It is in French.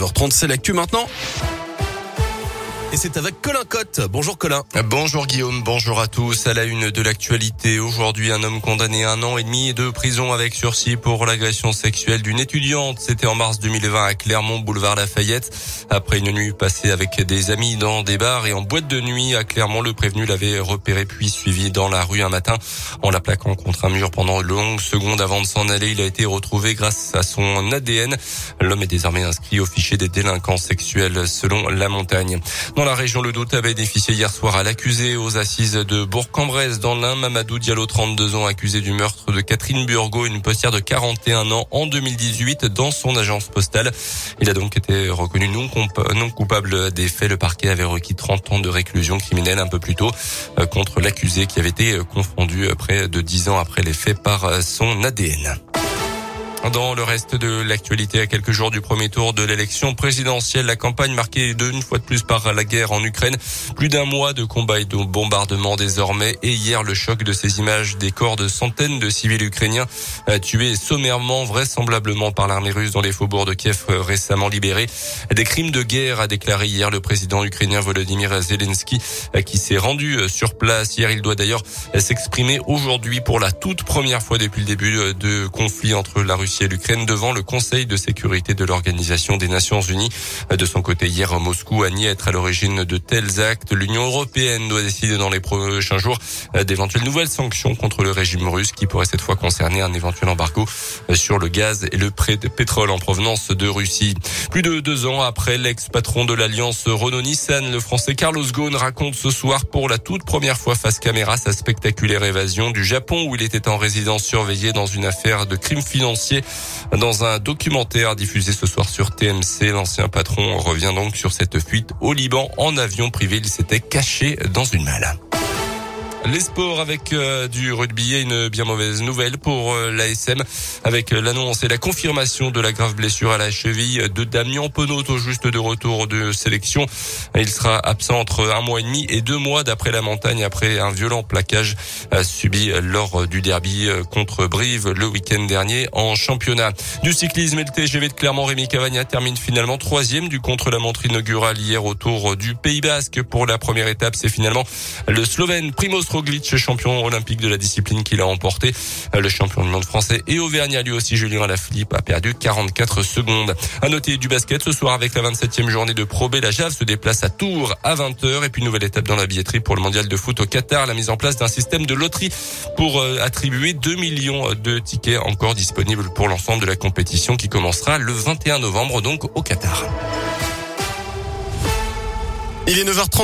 9h30, c'est l'actu maintenant. Et c'est avec Colin Cotte. Bonjour Colin. Bonjour Guillaume, bonjour à tous. À la une de l'actualité, aujourd'hui un homme condamné à un an et demi de prison avec sursis pour l'agression sexuelle d'une étudiante. C'était en mars 2020 à Clermont, boulevard Lafayette. Après une nuit passée avec des amis dans des bars et en boîte de nuit à Clermont, le prévenu l'avait repéré puis suivi dans la rue un matin en la plaquant contre un mur pendant de longues secondes avant de s'en aller. Il a été retrouvé grâce à son ADN. L'homme est désormais inscrit au fichier des délinquants sexuels selon la montagne. La région, le doute a bénéficié hier soir à l'accusé aux assises de Bourg-en-Bresse dans l'Ain. Mamadou Diallo, 32 ans, accusé du meurtre de Catherine Burgot, une postière de 41 ans en 2018 dans son agence postale. Il a donc été reconnu non, non coupable des faits. Le parquet avait requis 30 ans de réclusion criminelle un peu plus tôt euh, contre l'accusé qui avait été confondu près de 10 ans après les faits par son ADN. Dans le reste de l'actualité, à quelques jours du premier tour de l'élection présidentielle, la campagne marquée d'une fois de plus par la guerre en Ukraine. Plus d'un mois de combats et de bombardements désormais. Et hier, le choc de ces images des corps de centaines de civils ukrainiens tués sommairement, vraisemblablement par l'armée russe dans les faubourgs de Kiev récemment libérés. Des crimes de guerre, a déclaré hier le président ukrainien Volodymyr Zelensky, qui s'est rendu sur place. Hier, il doit d'ailleurs s'exprimer aujourd'hui pour la toute première fois depuis le début de conflit entre la Russie Devant le Conseil de sécurité de l'Organisation des Nations Unies. De son côté, hier, Moscou a nié être à l'origine de tels actes. L'Union européenne doit décider dans les prochains jours d'éventuelles nouvelles sanctions contre le régime russe qui pourrait cette fois concerner un éventuel embargo sur le gaz et le pétrole en provenance de Russie. Plus de deux ans après, l'ex-patron de l'alliance Renault-Nissan, le français Carlos Ghosn, raconte ce soir pour la toute première fois face caméra sa spectaculaire évasion du Japon où il était en résidence surveillée dans une affaire de crime dans un documentaire diffusé ce soir sur TMC, l'ancien patron revient donc sur cette fuite au Liban en avion privé. Il s'était caché dans une malle. Les sports avec euh, du rugby et une bien mauvaise nouvelle pour euh, l'ASM avec euh, l'annonce et la confirmation de la grave blessure à la cheville de Damien Penaud au juste de retour de sélection. Il sera absent entre un mois et demi et deux mois d'après la montagne après un violent plaquage subi lors du derby contre Brive le week-end dernier en championnat. Du cyclisme et le TGV de Clermont, Rémi Cavagna termine finalement troisième du contre-la-montre inaugural hier autour du Pays Basque. Pour la première étape, c'est finalement le Slovène Primoz Roglic, champion olympique de la discipline qu'il a emporté. Le champion du monde français et Auvergnat, lui aussi, Julien Alaphilippe, a perdu 44 secondes. À noter du basket ce soir avec la 27e journée de Pro B. La Jave se déplace à Tours à 20h et puis nouvelle étape dans la billetterie pour le mondial de foot au Qatar. La mise en place d'un système de loterie pour euh, attribuer 2 millions de tickets encore disponibles pour l'ensemble de la compétition qui commencera le 21 novembre donc au Qatar. Il est 9h30.